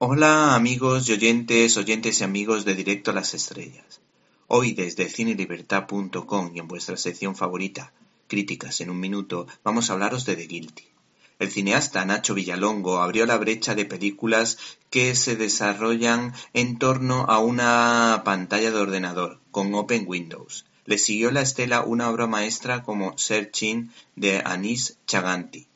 Hola amigos y oyentes, oyentes y amigos de Directo a las Estrellas. Hoy desde cinelibertad.com y en vuestra sección favorita, Críticas en un Minuto, vamos a hablaros de The Guilty. El cineasta Nacho Villalongo abrió la brecha de películas que se desarrollan en torno a una pantalla de ordenador con Open Windows. Le siguió la estela una obra maestra como Searching de Anis Chaganti.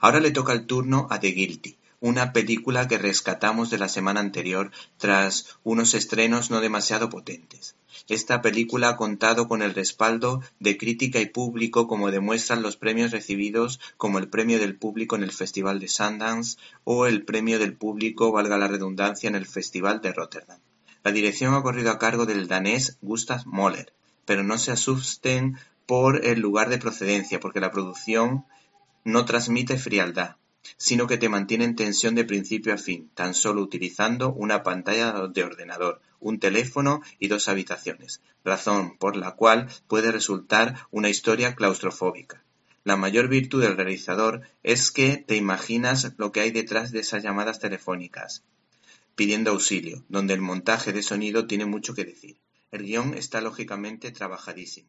Ahora le toca el turno a The Guilty, una película que rescatamos de la semana anterior tras unos estrenos no demasiado potentes. Esta película ha contado con el respaldo de crítica y público como demuestran los premios recibidos como el premio del público en el Festival de Sundance o el premio del público, valga la redundancia, en el Festival de Rotterdam. La dirección ha corrido a cargo del danés Gustav Moller, pero no se asusten por el lugar de procedencia, porque la producción no transmite frialdad sino que te mantiene en tensión de principio a fin, tan solo utilizando una pantalla de ordenador, un teléfono y dos habitaciones, razón por la cual puede resultar una historia claustrofóbica. La mayor virtud del realizador es que te imaginas lo que hay detrás de esas llamadas telefónicas, pidiendo auxilio, donde el montaje de sonido tiene mucho que decir. El guion está lógicamente trabajadísimo.